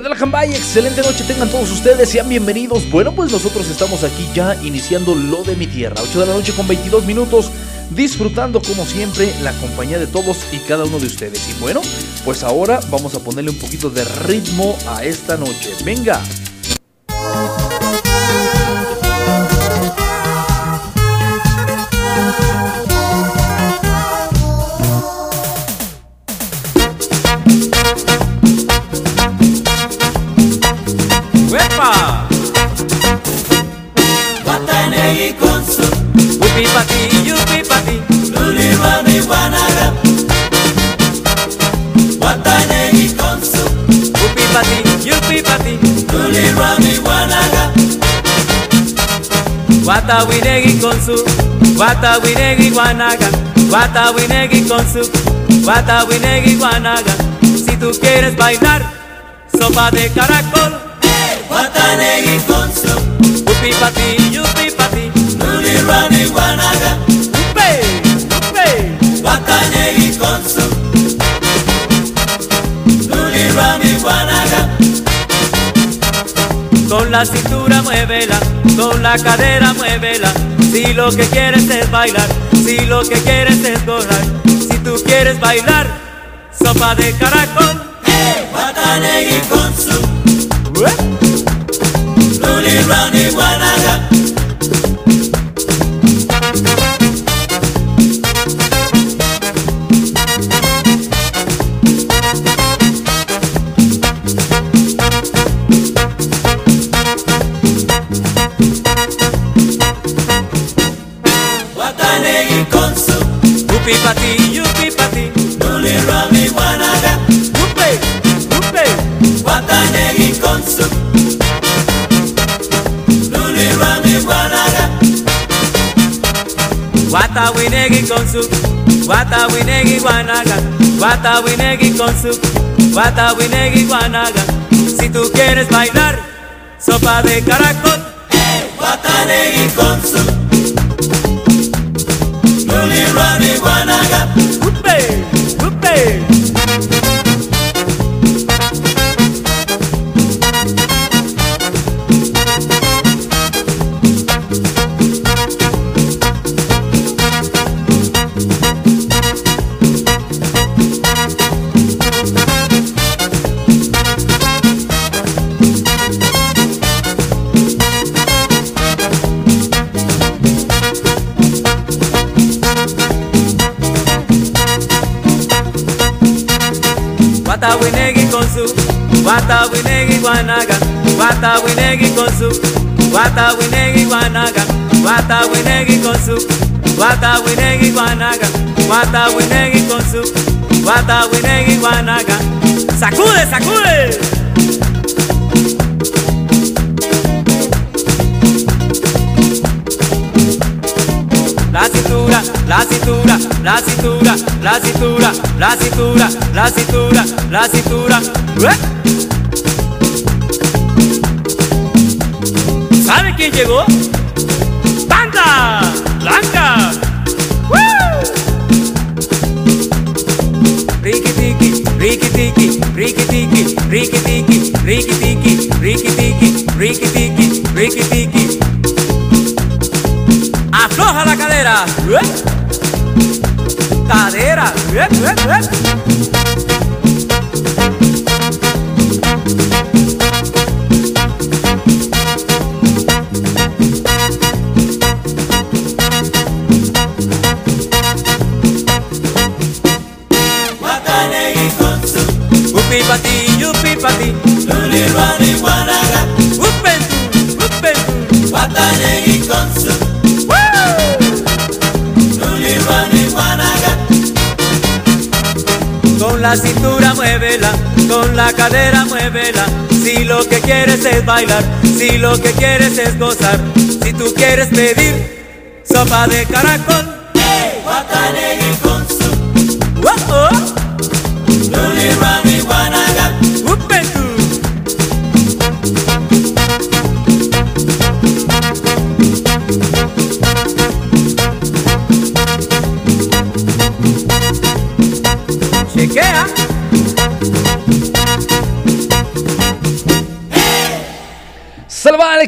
¿Qué? Excelente noche tengan todos ustedes, sean bienvenidos. Bueno, pues nosotros estamos aquí ya iniciando lo de mi tierra. 8 de la noche con 22 minutos, disfrutando como siempre la compañía de todos y cada uno de ustedes. Y bueno, pues ahora vamos a ponerle un poquito de ritmo a esta noche. Venga. Pati, yupi pati Luli rami guanaga Guata winegi con su Guata winegi guanaga. Guata winegi con su Guata winegi guanaga. Si tú quieres bailar Sopa de caracol. Guatanegui con su. Upi pati, yupi pati Luli rani guanaga. Upe, upe Guatanegui con su Con la cintura muévela, con la cadera muévela. Si lo que quieres es bailar, si lo que quieres es gozar. Si tú quieres bailar, sopa de caracol. Su Luli Rani winegi con su Guata winegi guanaga Guata winegi con su Guata winegi guanaga Si tú quieres bailar Sopa de caracol. Guatanegui con su Luli Rami Guanaga Upe, upe Wata winegi su Wata winegi guanaga Wata winegi su Wata winegi guanaga Wata winegi su Wata winegi guanaga Wata winegi su Wata winegi guanaga Sacude, sacude la cintura, la cintura, la cintura, la cintura, la cintura, la cintura. ¡Ué! ¿Sabe quién llegó? ¡Banda! ¡Blanca! Riki tiki, riki tiki, riki tiki, riki tiki, riki tiki, riki tiki, riki tiki, riki tiki. Afloja la cadera. Cadera. ¡Ué, ué, ué! La cintura muévela, con la cadera muévela. Si lo que quieres es bailar, si lo que quieres es gozar, si tú quieres pedir sopa de caracol, hey, con su, oh, oh. Rami,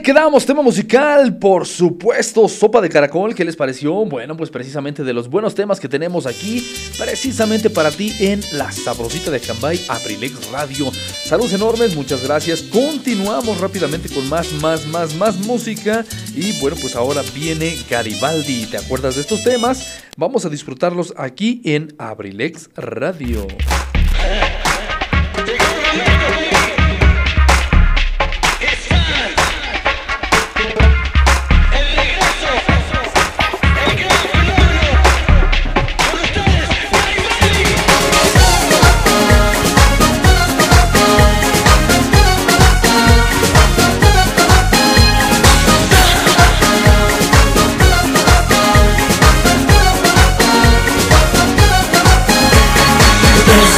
Quedamos, tema musical, por supuesto, Sopa de Caracol, ¿qué les pareció? Bueno, pues precisamente de los buenos temas que tenemos aquí, precisamente para ti en La Sabrosita de Cambay, Abrilex Radio. Saludos enormes, muchas gracias. Continuamos rápidamente con más, más, más, más música. Y bueno, pues ahora viene Garibaldi. ¿Te acuerdas de estos temas? Vamos a disfrutarlos aquí en Abrilex Radio.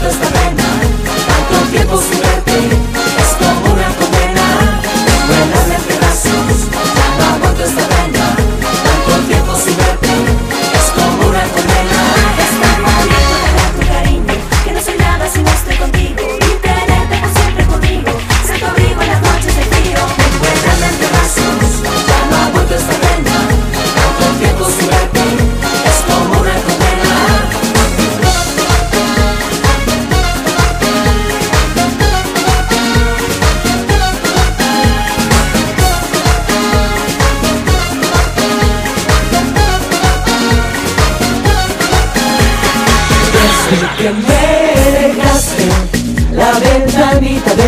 tanto tiempo sin verte.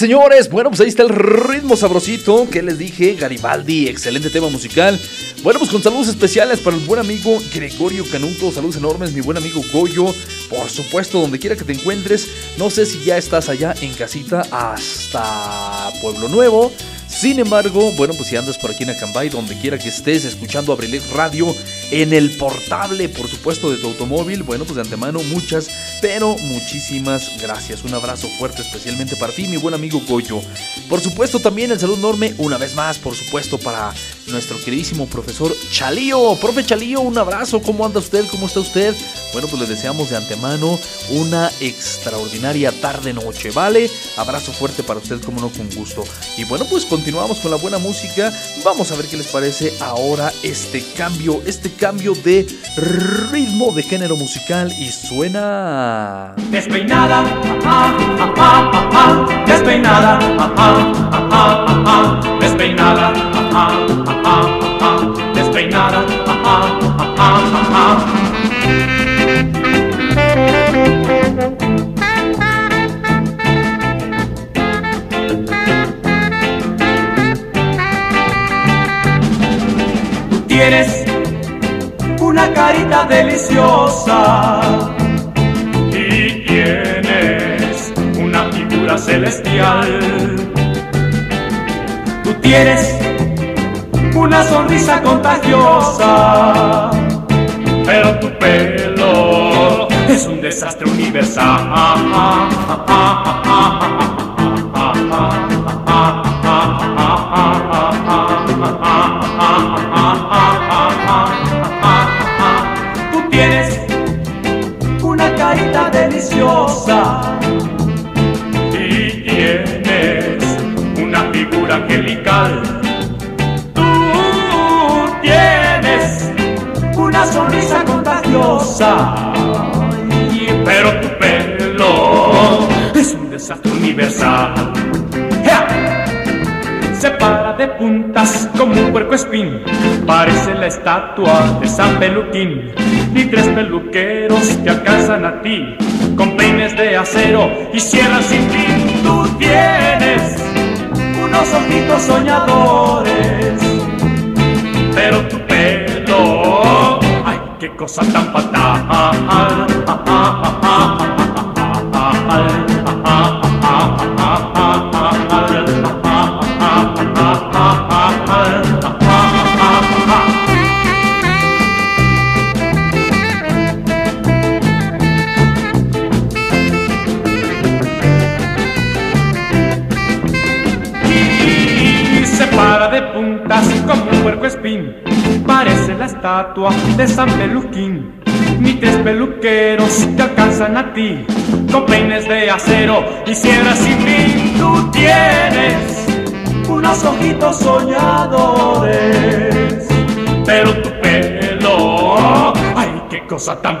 Señores. Bueno, pues ahí está el ritmo sabrosito que les dije. Garibaldi, excelente tema musical. Bueno, pues con saludos especiales para el buen amigo Gregorio Canuto. Saludos enormes, mi buen amigo Goyo. Por supuesto, donde quiera que te encuentres. No sé si ya estás allá en casita hasta Pueblo Nuevo. Sin embargo, bueno, pues si andas por aquí en Acambay, donde quiera que estés, escuchando Abrilex Radio, en el portable, por supuesto, de tu automóvil, bueno, pues de antemano, muchas, pero muchísimas gracias. Un abrazo fuerte, especialmente para ti, mi buen amigo Goyo. Por supuesto, también el saludo enorme, una vez más, por supuesto, para nuestro queridísimo profesor Chalío. Profe Chalío, un abrazo, ¿cómo anda usted? ¿Cómo está usted? Bueno, pues le deseamos de antemano una extraordinaria tarde-noche, ¿vale? Abrazo fuerte para usted, como no, con gusto. Y bueno, pues continuamos con la buena música. Vamos a ver qué les parece ahora este cambio, este cambio de ritmo de género musical y suena... Despeinada, ah, despeinada, despeinada, despeinada. Tienes una carita deliciosa y tienes una figura celestial. Tú tienes una sonrisa contagiosa, pero tu pelo es un desastre universal. deliciosa y tienes una figura angelical. Tú tienes una sonrisa contagiosa, pero tu pelo es un desastre universal. Se para de puntas como un puerco espín. Parece la estatua de San Peluquín. Ni tres peluqueros te alcanzan a ti. Con peines de acero y sierras sin fin. Tú tienes unos ojitos soñadores. Pero tu pelo, ay, qué cosa tan fatal. Puerco espín. Parece la estatua de San Peluquín. Ni tres peluqueros te alcanzan a ti. Con peines de acero y sierras sin fin. Tú tienes unos ojitos soñadores. Pero tu pelo, ay, qué cosa tan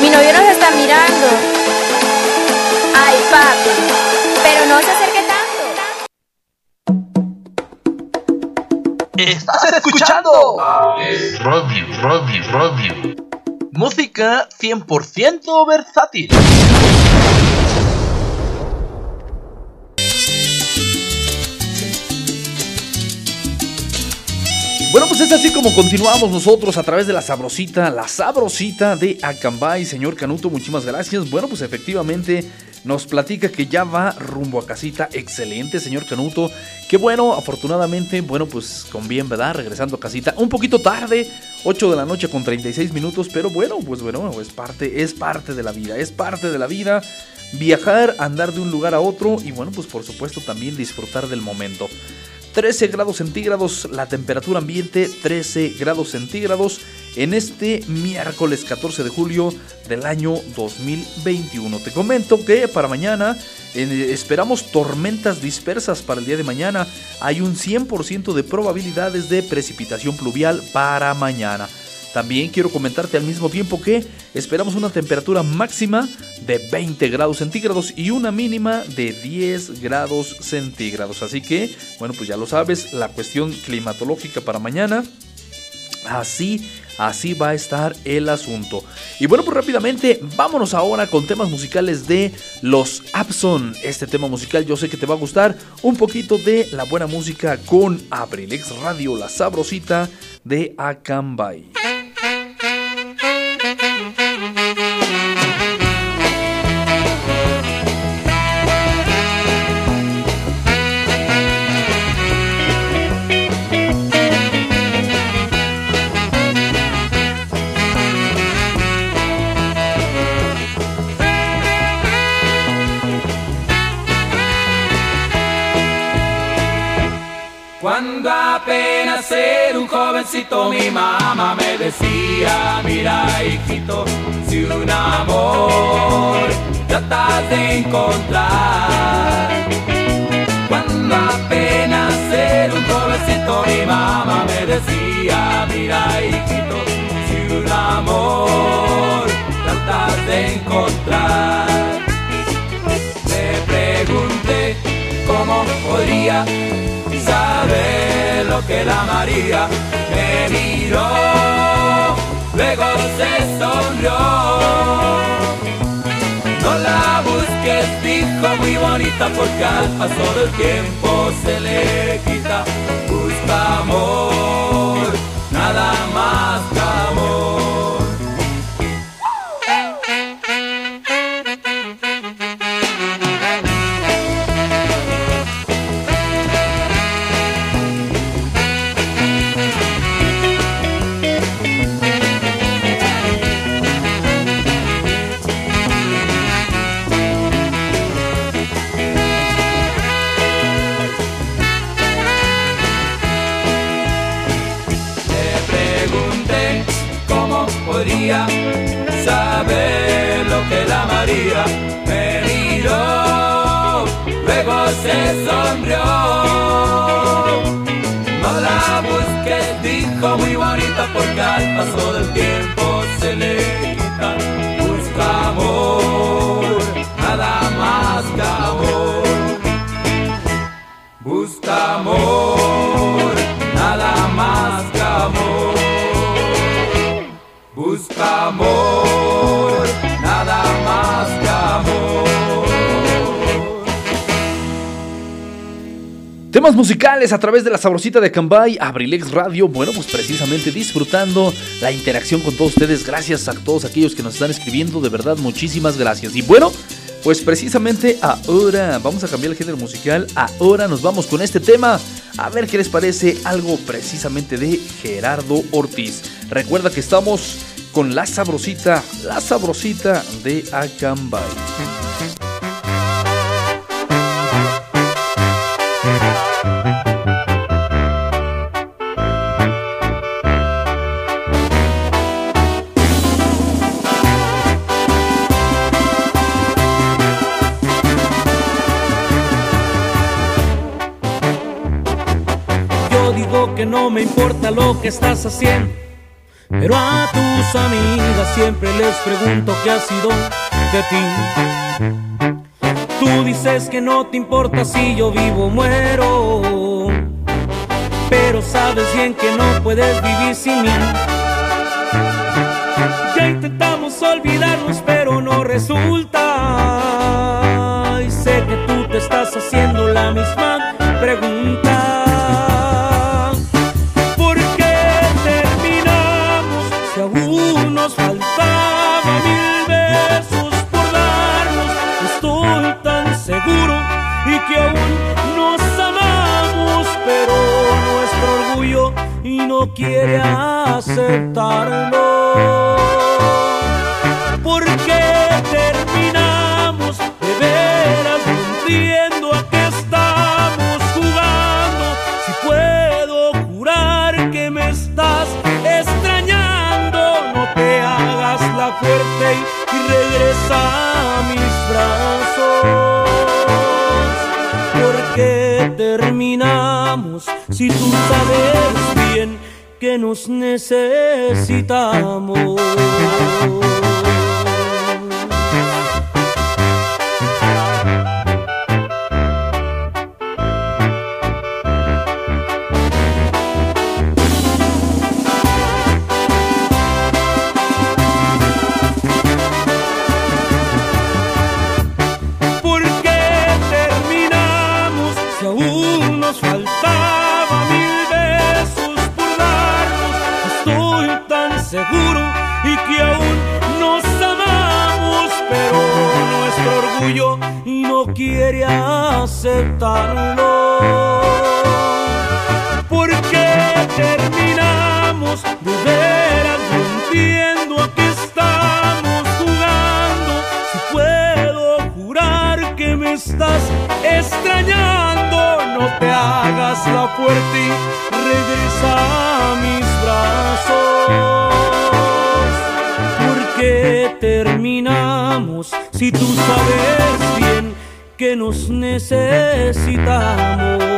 Mi novio nos está mirando. Ay, papi. Pero no se acerque tanto. ¡Estás escuchando! Radio, radio, radio. Música 100% versátil. Bueno, pues es así como continuamos nosotros a través de la sabrosita, la sabrosita de Acambay, señor Canuto, muchísimas gracias. Bueno, pues efectivamente nos platica que ya va rumbo a casita. Excelente, señor Canuto. Qué bueno, afortunadamente, bueno, pues con bien, ¿verdad? Regresando a casita. Un poquito tarde, 8 de la noche con 36 minutos, pero bueno, pues bueno, es parte, es parte de la vida, es parte de la vida. Viajar, andar de un lugar a otro y bueno, pues por supuesto también disfrutar del momento. 13 grados centígrados la temperatura ambiente, 13 grados centígrados en este miércoles 14 de julio del año 2021. Te comento que para mañana esperamos tormentas dispersas para el día de mañana. Hay un 100% de probabilidades de precipitación pluvial para mañana. También quiero comentarte al mismo tiempo que esperamos una temperatura máxima de 20 grados centígrados y una mínima de 10 grados centígrados. Así que, bueno, pues ya lo sabes, la cuestión climatológica para mañana. Así, así va a estar el asunto. Y bueno, pues rápidamente, vámonos ahora con temas musicales de los Abson. Este tema musical yo sé que te va a gustar. Un poquito de la buena música con Abrilex Radio, la sabrosita de Acambay. Jovencito mi mamá me decía, mira hijito, si un amor tratas de encontrar. Cuando apenas era un jovencito mi mamá me decía, mira hijito, si un amor tratas de encontrar. Me pregunté cómo podría saber que la María me miró, luego se sonrió. No la busques, dijo muy bonita, porque al paso del tiempo se le quita. Busca amor, nada más bonita, porque al paso del tiempo A través de la sabrosita de Cambay, Abrilex Radio. Bueno, pues precisamente disfrutando la interacción con todos ustedes. Gracias a todos aquellos que nos están escribiendo. De verdad, muchísimas gracias. Y bueno, pues precisamente ahora vamos a cambiar el género musical. Ahora nos vamos con este tema. A ver qué les parece algo precisamente de Gerardo Ortiz. Recuerda que estamos con la sabrosita, la sabrosita de Acambay. No me importa lo que estás haciendo, pero a tus amigas siempre les pregunto qué ha sido de ti. Tú dices que no te importa si yo vivo o muero, pero sabes bien que no puedes vivir sin mí. Ya intentamos olvidarnos, pero no resulta. Y sé que tú te estás haciendo la misma pregunta. Quiere aceptarlo. ¿Por qué terminamos de veras? No entiendo a qué estamos jugando. Si puedo jurar que me estás extrañando, no te hagas la fuerte y regresa a mis brazos. ¿Por qué terminamos si tú sabes bien que nos necesitamos? Quiere aceptarlo. ¿Por qué terminamos de veras? Entiendo a qué estamos jugando. Si puedo jurar que me estás extrañando, no te hagas la fuerte y regresa a mis brazos. ¿Por qué terminamos si tú sabes que nos necesitamos?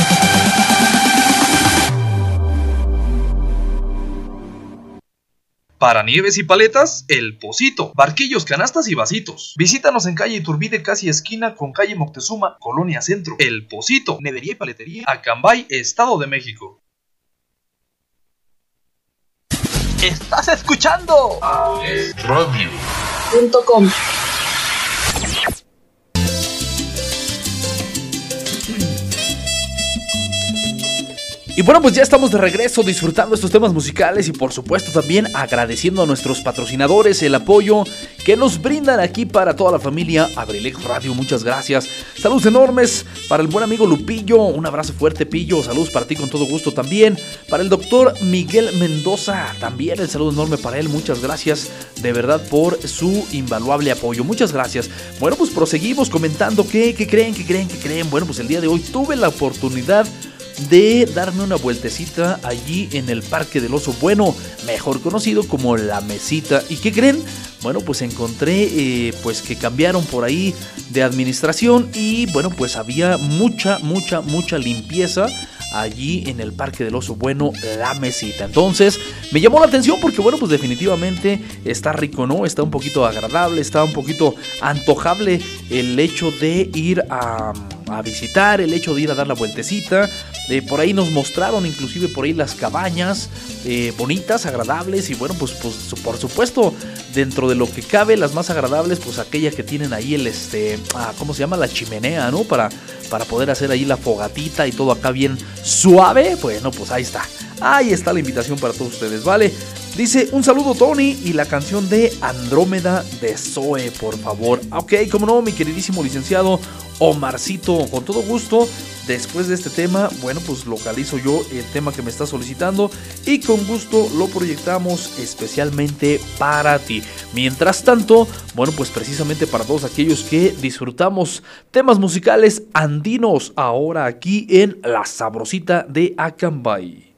Para nieves y paletas, El Pocito. Barquillos, canastas y vasitos. Visítanos en calle Iturbide, casi esquina con calle Moctezuma, Colonia Centro. El Pocito. Nevería y paletería. Acambay, Estado de México. ¿Estás escuchando? Y bueno, pues ya estamos de regreso disfrutando estos temas musicales y por supuesto también agradeciendo a nuestros patrocinadores el apoyo que nos brindan aquí para toda la familia Abrilex Radio. Muchas gracias. Saludos enormes para el buen amigo Lupillo. Un abrazo fuerte, Pillo. Saludos para ti con todo gusto también. Para el doctor Miguel Mendoza. También el saludo enorme para él. Muchas gracias de verdad por su invaluable apoyo. Muchas gracias. Bueno, pues proseguimos comentando que, que creen, que creen, que creen. Bueno, pues el día de hoy tuve la oportunidad darme una vueltecita allí en el Parque del Oso Bueno, mejor conocido como La Mesita. ¿Y qué creen? Bueno, pues encontré eh, pues que cambiaron por ahí de administración y bueno, pues había mucha, mucha, mucha limpieza allí en el Parque del Oso Bueno, La Mesita. Entonces, me llamó la atención porque bueno, pues definitivamente está rico, ¿no? Está un poquito agradable, está un poquito antojable el hecho de ir a a visitar, el hecho de ir a dar la vueltecita. Eh, por ahí nos mostraron inclusive por ahí las cabañas eh, bonitas, agradables y bueno, pues, pues por supuesto dentro de lo que cabe las más agradables, pues aquellas que tienen ahí el este, ah, ¿cómo se llama? La chimenea, ¿no? Para, para poder hacer ahí la fogatita y todo acá bien suave. Bueno, pues ahí está. Ahí está la invitación para todos ustedes, ¿vale? Dice un saludo Tony y la canción de Andrómeda de Zoe, por favor. Ok, como no, mi queridísimo licenciado Omarcito, con todo gusto. Después de este tema, bueno, pues localizo yo el tema que me está solicitando y con gusto lo proyectamos especialmente para ti. Mientras tanto, bueno, pues precisamente para todos aquellos que disfrutamos temas musicales andinos ahora aquí en La Sabrosita de Acambay.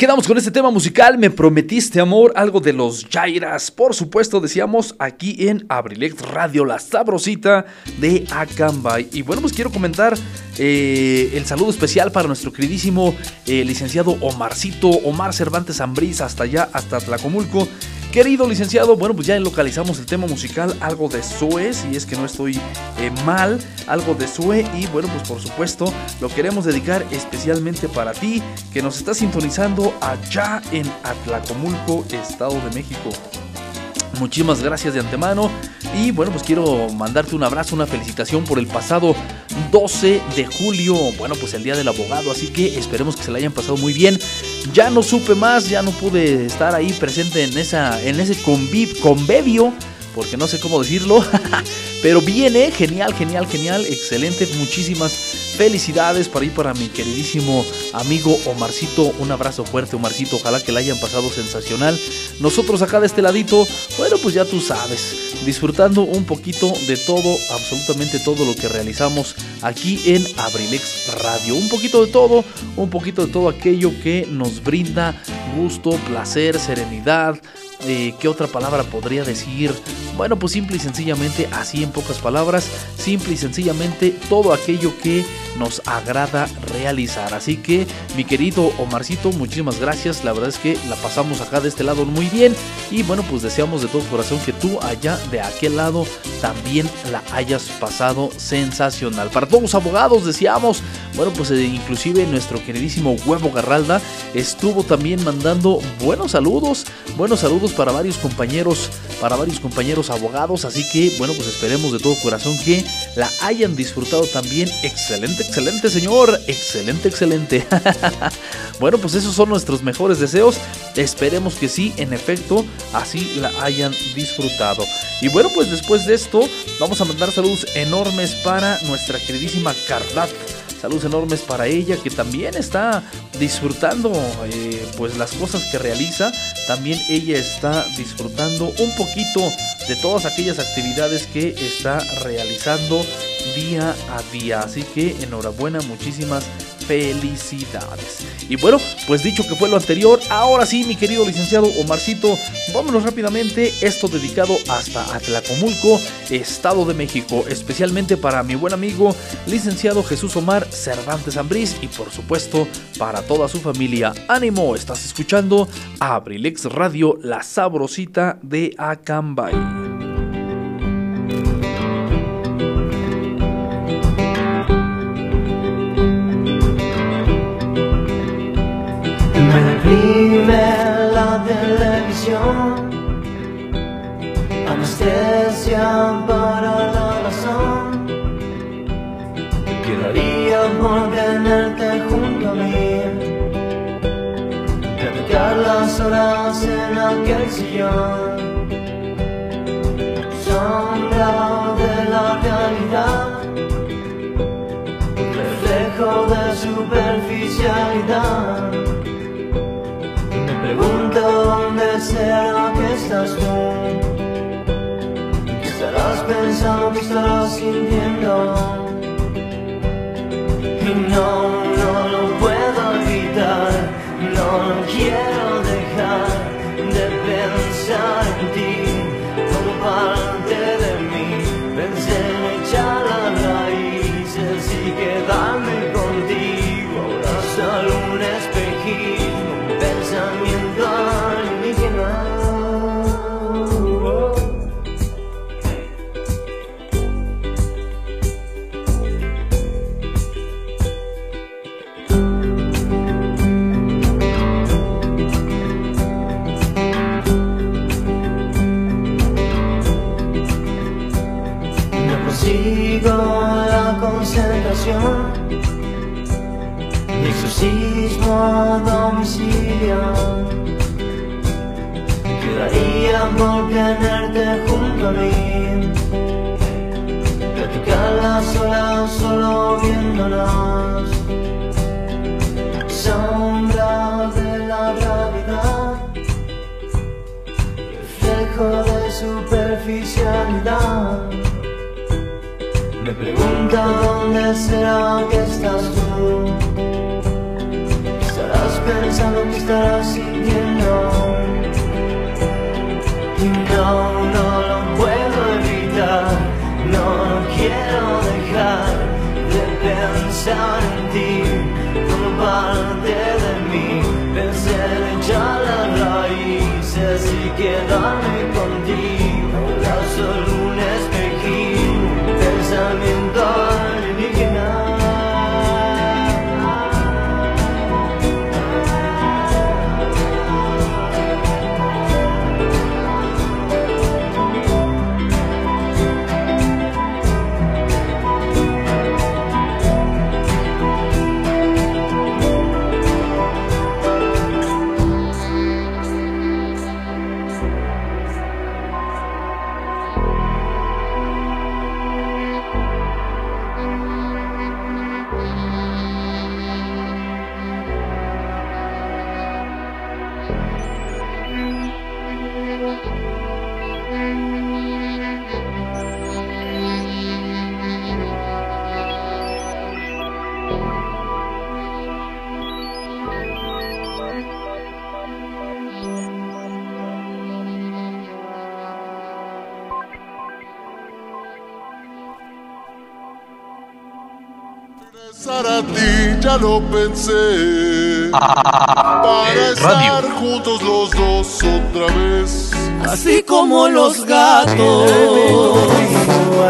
Quedamos con este tema musical. Me prometiste amor, algo de los Jairas. Por supuesto, decíamos aquí en Abrilex Radio, la sabrosita de Acambay. Y bueno, pues quiero comentar eh, el saludo especial para nuestro queridísimo eh, licenciado Omarcito, Omar Cervantes Ambrís, hasta allá, hasta Tlacomulco. Querido licenciado, bueno, pues ya localizamos el tema musical, algo de Sue, si es que no estoy eh, mal, algo de Sue y bueno, pues por supuesto lo queremos dedicar especialmente para ti que nos está sintonizando allá en Atlacomulco, Estado de México. Muchísimas gracias de antemano y bueno, pues quiero mandarte un abrazo, una felicitación por el pasado 12 de julio. Bueno, pues el día del abogado, así que esperemos que se la hayan pasado muy bien. Ya no supe más, ya no pude estar ahí presente en, esa, en ese conviv, convivio porque no sé cómo decirlo. Pero viene, genial, genial, genial, excelente. Muchísimas felicidades para ir para mi queridísimo amigo Omarcito. Un abrazo fuerte, Omarcito. Ojalá que la hayan pasado sensacional. Nosotros acá de este ladito, bueno, pues ya tú sabes, disfrutando un poquito de todo, absolutamente todo lo que realizamos aquí en Abrilex Radio. Un poquito de todo, un poquito de todo aquello que nos brinda gusto, placer, serenidad, ¿Qué otra palabra podría decir? Bueno, pues simple y sencillamente, así en pocas palabras, simple y sencillamente todo aquello que nos agrada realizar. Así que, mi querido Omarcito, muchísimas gracias. La verdad es que la pasamos acá de este lado muy bien. Y bueno, pues deseamos de todo corazón que tú allá de aquel lado también la hayas pasado sensacional. Para todos los abogados, decíamos, bueno, pues eh, inclusive nuestro queridísimo Huevo Garralda estuvo también mandando buenos saludos, buenos saludos para varios compañeros, para varios compañeros abogados, así que bueno, pues esperemos de todo corazón que la hayan disfrutado también. Excelente, excelente señor, excelente, excelente. bueno, pues esos son nuestros mejores deseos. Esperemos que sí, en efecto, así la hayan disfrutado. Y bueno, pues después de esto, vamos a mandar saludos enormes para nuestra queridísima Carlat. Saludos enormes para ella que también está disfrutando eh, pues las cosas que realiza. También ella está disfrutando un poquito de todas aquellas actividades que está realizando día a día. Así que enhorabuena, muchísimas felicidades. Y bueno, pues dicho que fue lo anterior, ahora sí, mi querido licenciado Omarcito, vámonos rápidamente. Esto dedicado hasta Atlacomulco, Estado de México, especialmente para mi buen amigo, licenciado Jesús Omar Cervantes Ambrís y por supuesto para toda su familia. Ánimo, estás escuchando Abrilex Radio, la sabrosita de Acambay. Vive la televisión, anestesia para la razón. Quedaría por tenerte junto a mí, dedicar las horas en aquel sillón. Sombra de la realidad, reflejo de superficialidad pregunto dónde será que estás tú. ¿Qué estarás pensando? ¿Qué estarás sintiendo? Y no, mí Platicar las horas solo viéndonos Sombra de la gravedad Reflejo de superficialidad me pregunta dónde será que estás tú. ¿Qué estarás pensando? ¿Qué estarás sintiendo? Y no, pensar en ti parte de mí. Pensé las raíces y quedarme contigo. Ya lo pensé. Para estar juntos los dos otra vez. Así como los gatos.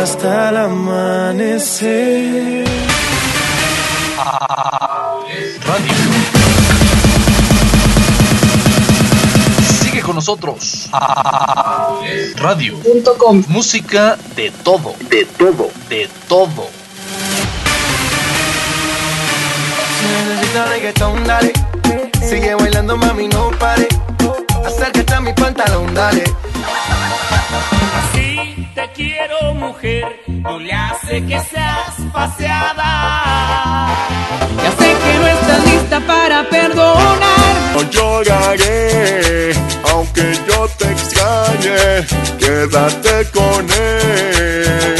Hasta el amanecer. Radio. Sigue con nosotros. Radio.com. Música de todo, de todo, de todo. Necesitas reggaetón, dale. Sigue bailando, mami, no pare. Acércate a mi pantalón, dale. Así te quiero, mujer. No le hace que seas paseada. Ya sé que no estás lista para perdonar. No lloraré, aunque yo te extrañe. Quédate con él.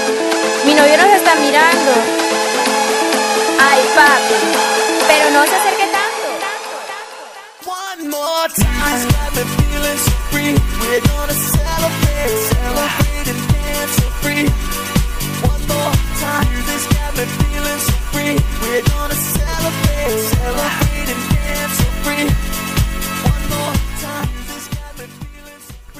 Mi novio nos está mirando. Ay, papi. Pero no se acerque tanto. One more time. Got me feeling so free. We're gonna celebrate, celebrate and dance so free. One more time. This got me feeling so free. We're gonna celebrate, celebrate and dance so free. One more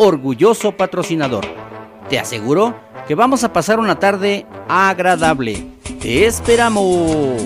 orgulloso patrocinador. Te aseguro que vamos a pasar una tarde agradable. ¡Te esperamos!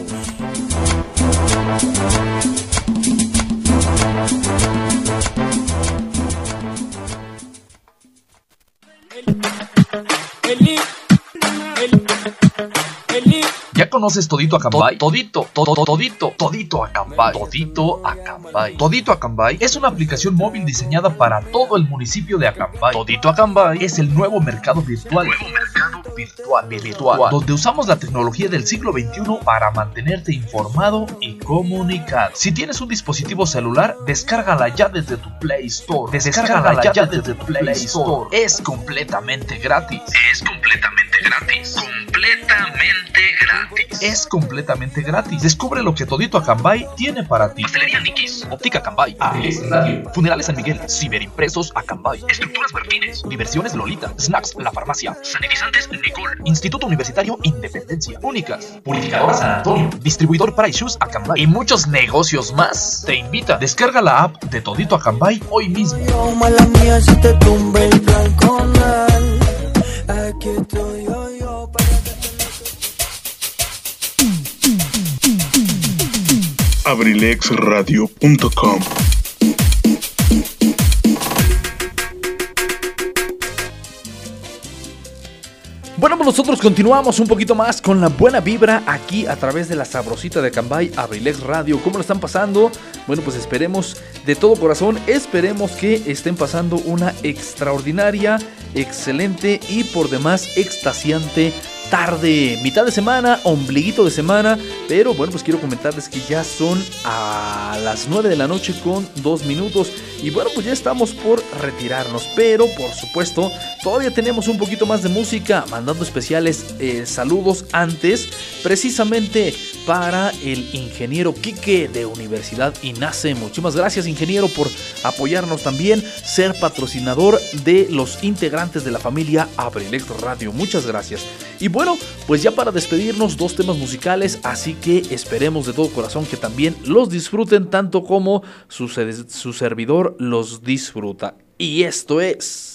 ¿Ya conoces Todito Acambay? Todito, todo, todito, Todito Acambay. Todito Acambay. Todito Acambay es una aplicación móvil diseñada para todo el municipio de Acambay. Todito Acambay es el nuevo mercado virtual. virtual, virtual, donde usamos la tecnología del siglo XXI para mantenerte informado y comunicado. Si tienes un dispositivo celular, descárgala ya desde tu Play Store. Descárgala ya desde tu Play Store. Es completamente gratis. Es completamente gratis. Completamente gratis. Es completamente gratis. Descubre lo que Todito Acambay tiene para ti. Pastelería Nikis, Óptica Acambay, AES Radio, Funerales San Miguel, Ciberimpresos Acambay, Estructuras Martínez, Diversiones Lolita, Snacks La Farmacia, Sanitizantes Nicole, Instituto Universitario Independencia, Únicas, Purificadora San Antonio, Distribuidor Price Shoes Acambay. Y muchos negocios más. Te invita, descarga la app de Todito Acambay hoy mismo. No, mala mía, si te tumbe el. Aquí estoy yo, abrilexradio.com Bueno, pues nosotros continuamos un poquito más con la buena vibra aquí a través de la sabrosita de Cambay, Abrilex Radio. ¿Cómo lo están pasando? Bueno, pues esperemos de todo corazón, esperemos que estén pasando una extraordinaria, excelente y por demás extasiante tarde, mitad de semana, ombliguito de semana, pero bueno, pues quiero comentarles que ya son a las 9 de la noche con 2 minutos y bueno, pues ya estamos por retirarnos, pero por supuesto, todavía tenemos un poquito más de música, mandando especiales eh, saludos antes, precisamente para el ingeniero Quique de Universidad INACE. Muchísimas gracias, ingeniero, por apoyarnos también, ser patrocinador de los integrantes de la familia Abrilex Radio. Muchas gracias. Y bueno, pues ya para despedirnos, dos temas musicales, así que esperemos de todo corazón que también los disfruten tanto como su, su servidor los disfruta. Y esto es...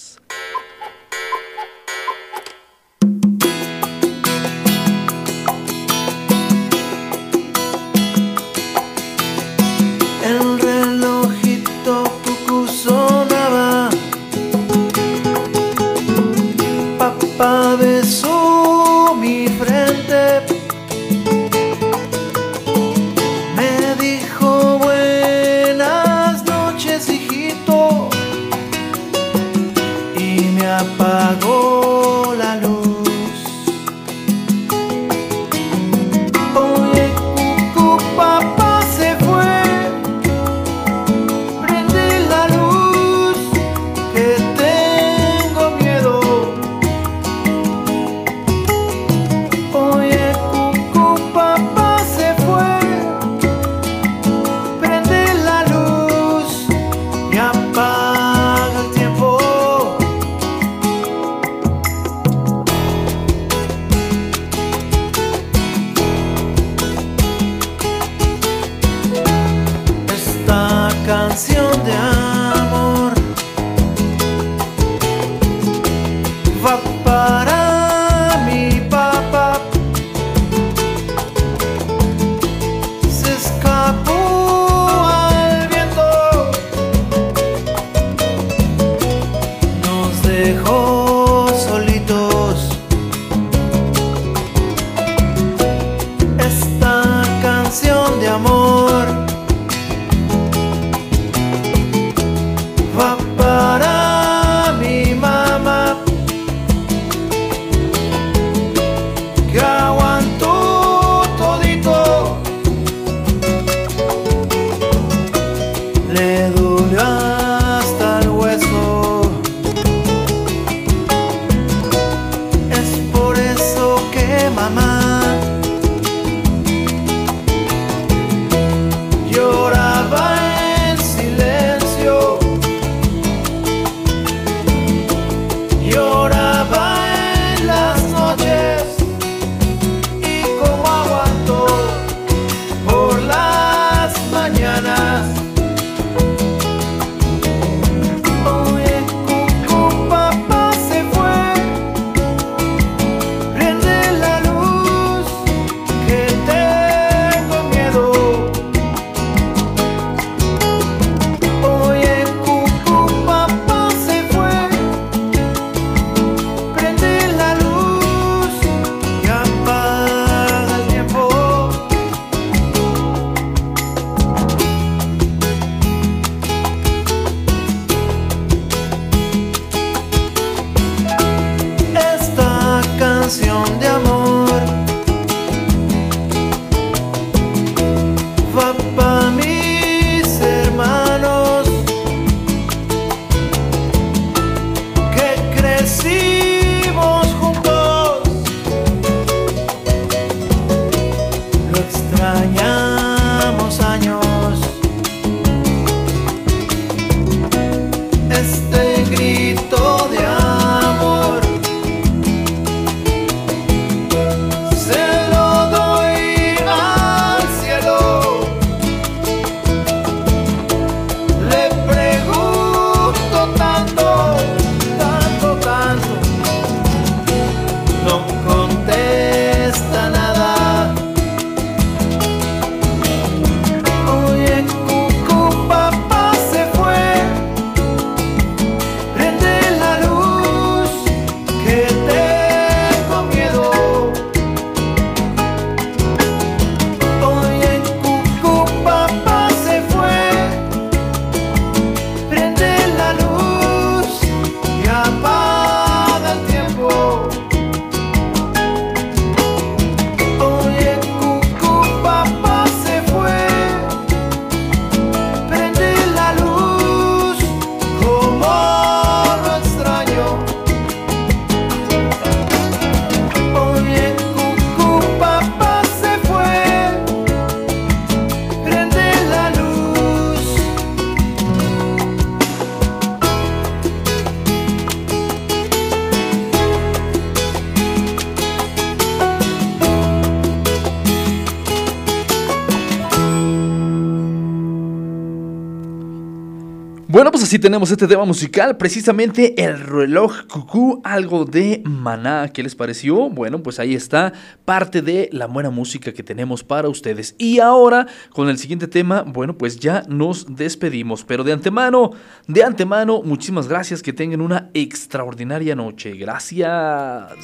si tenemos este tema musical, precisamente el reloj cucú, algo de maná. ¿Qué les pareció? Bueno, pues ahí está parte de la buena música que tenemos para ustedes. Y ahora, con el siguiente tema, bueno, pues ya nos despedimos. Pero de antemano, de antemano, muchísimas gracias. Que tengan una extraordinaria noche. Gracias.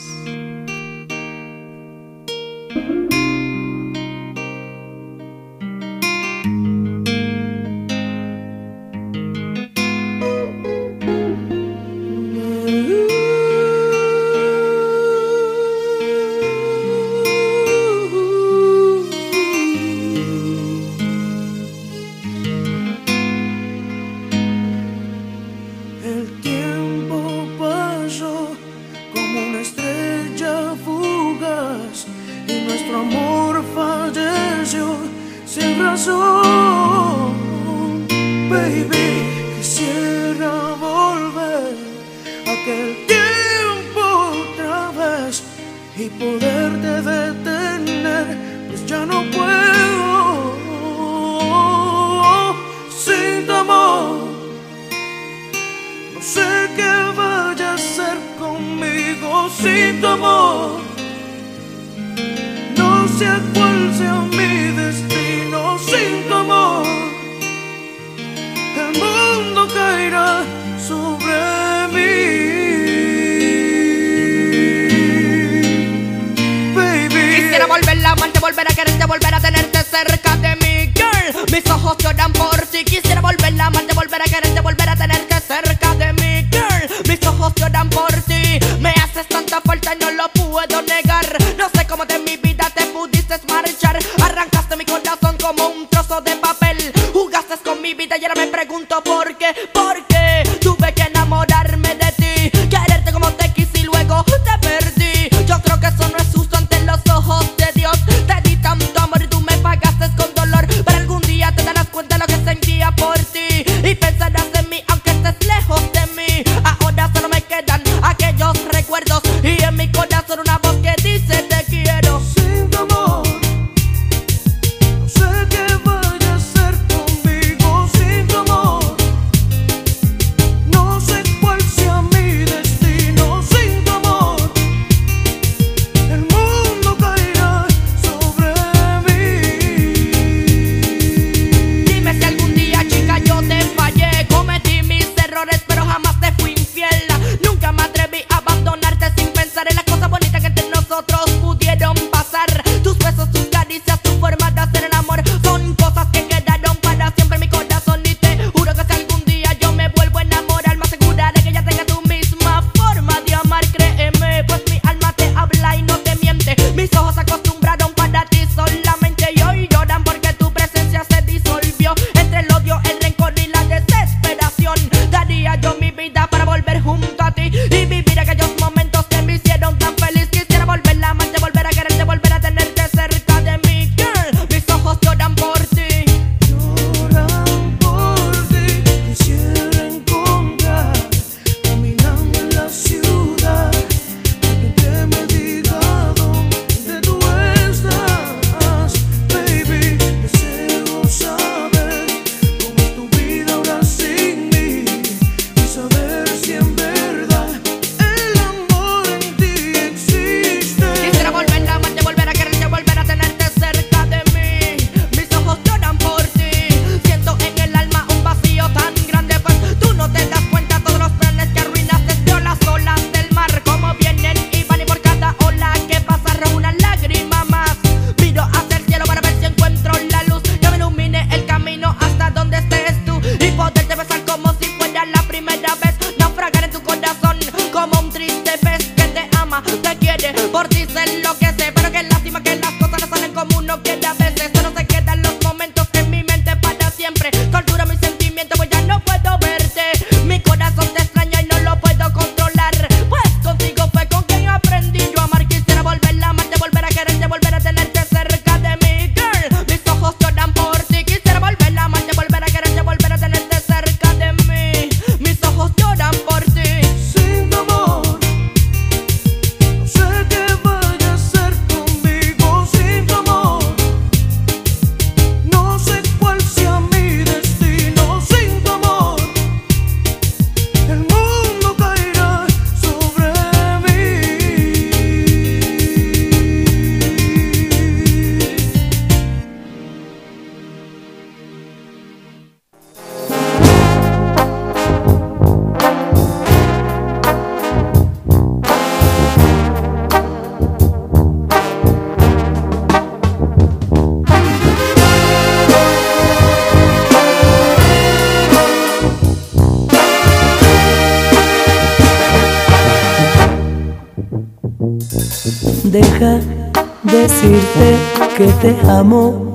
Te amo,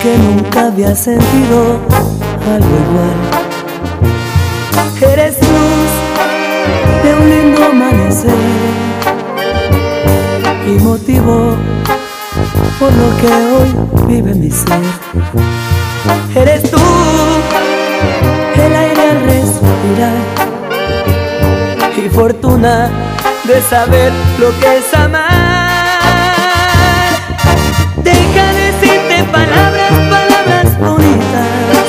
que nunca había sentido algo igual. Eres luz de un lindo amanecer y motivo por lo que hoy vive mi ser. Eres tú el aire al respirar y fortuna de saber lo que es amar. Palabras, palabras bonitas.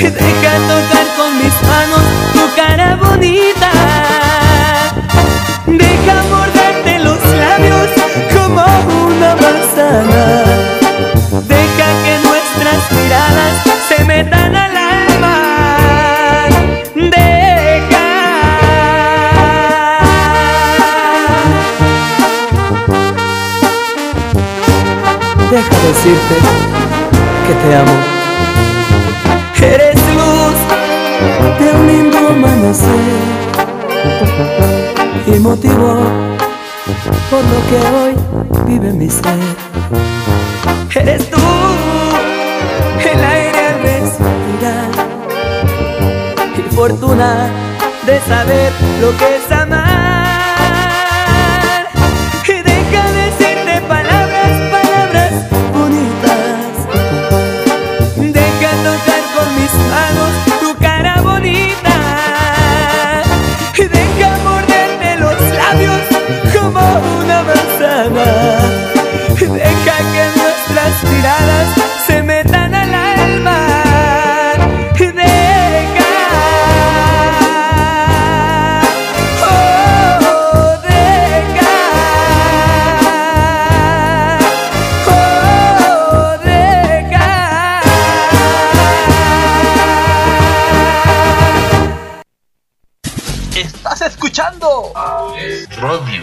Deja tocar con mis manos tu cara bonita. Decirte que te amo. Eres luz de un lindo amanecer y motivo por lo que hoy vive mi ser. Eres tú el aire al respirar y fortuna de saber lo que deja que nuestras miradas se metan al alma. Y deja. Oh, deja. Oh, deja. Estás escuchando Radio.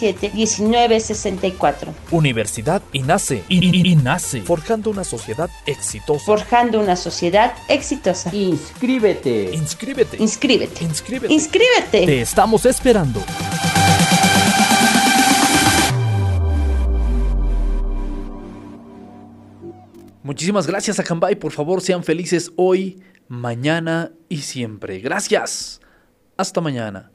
1964. Universidad INACE. I- INACE. Forjando una sociedad exitosa. Forjando una sociedad exitosa. Inscríbete. Inscríbete. Inscríbete. Inscríbete. Inscríbete. Te estamos esperando. Muchísimas gracias a Cambay. Por favor, sean felices hoy, mañana y siempre. Gracias. Hasta mañana.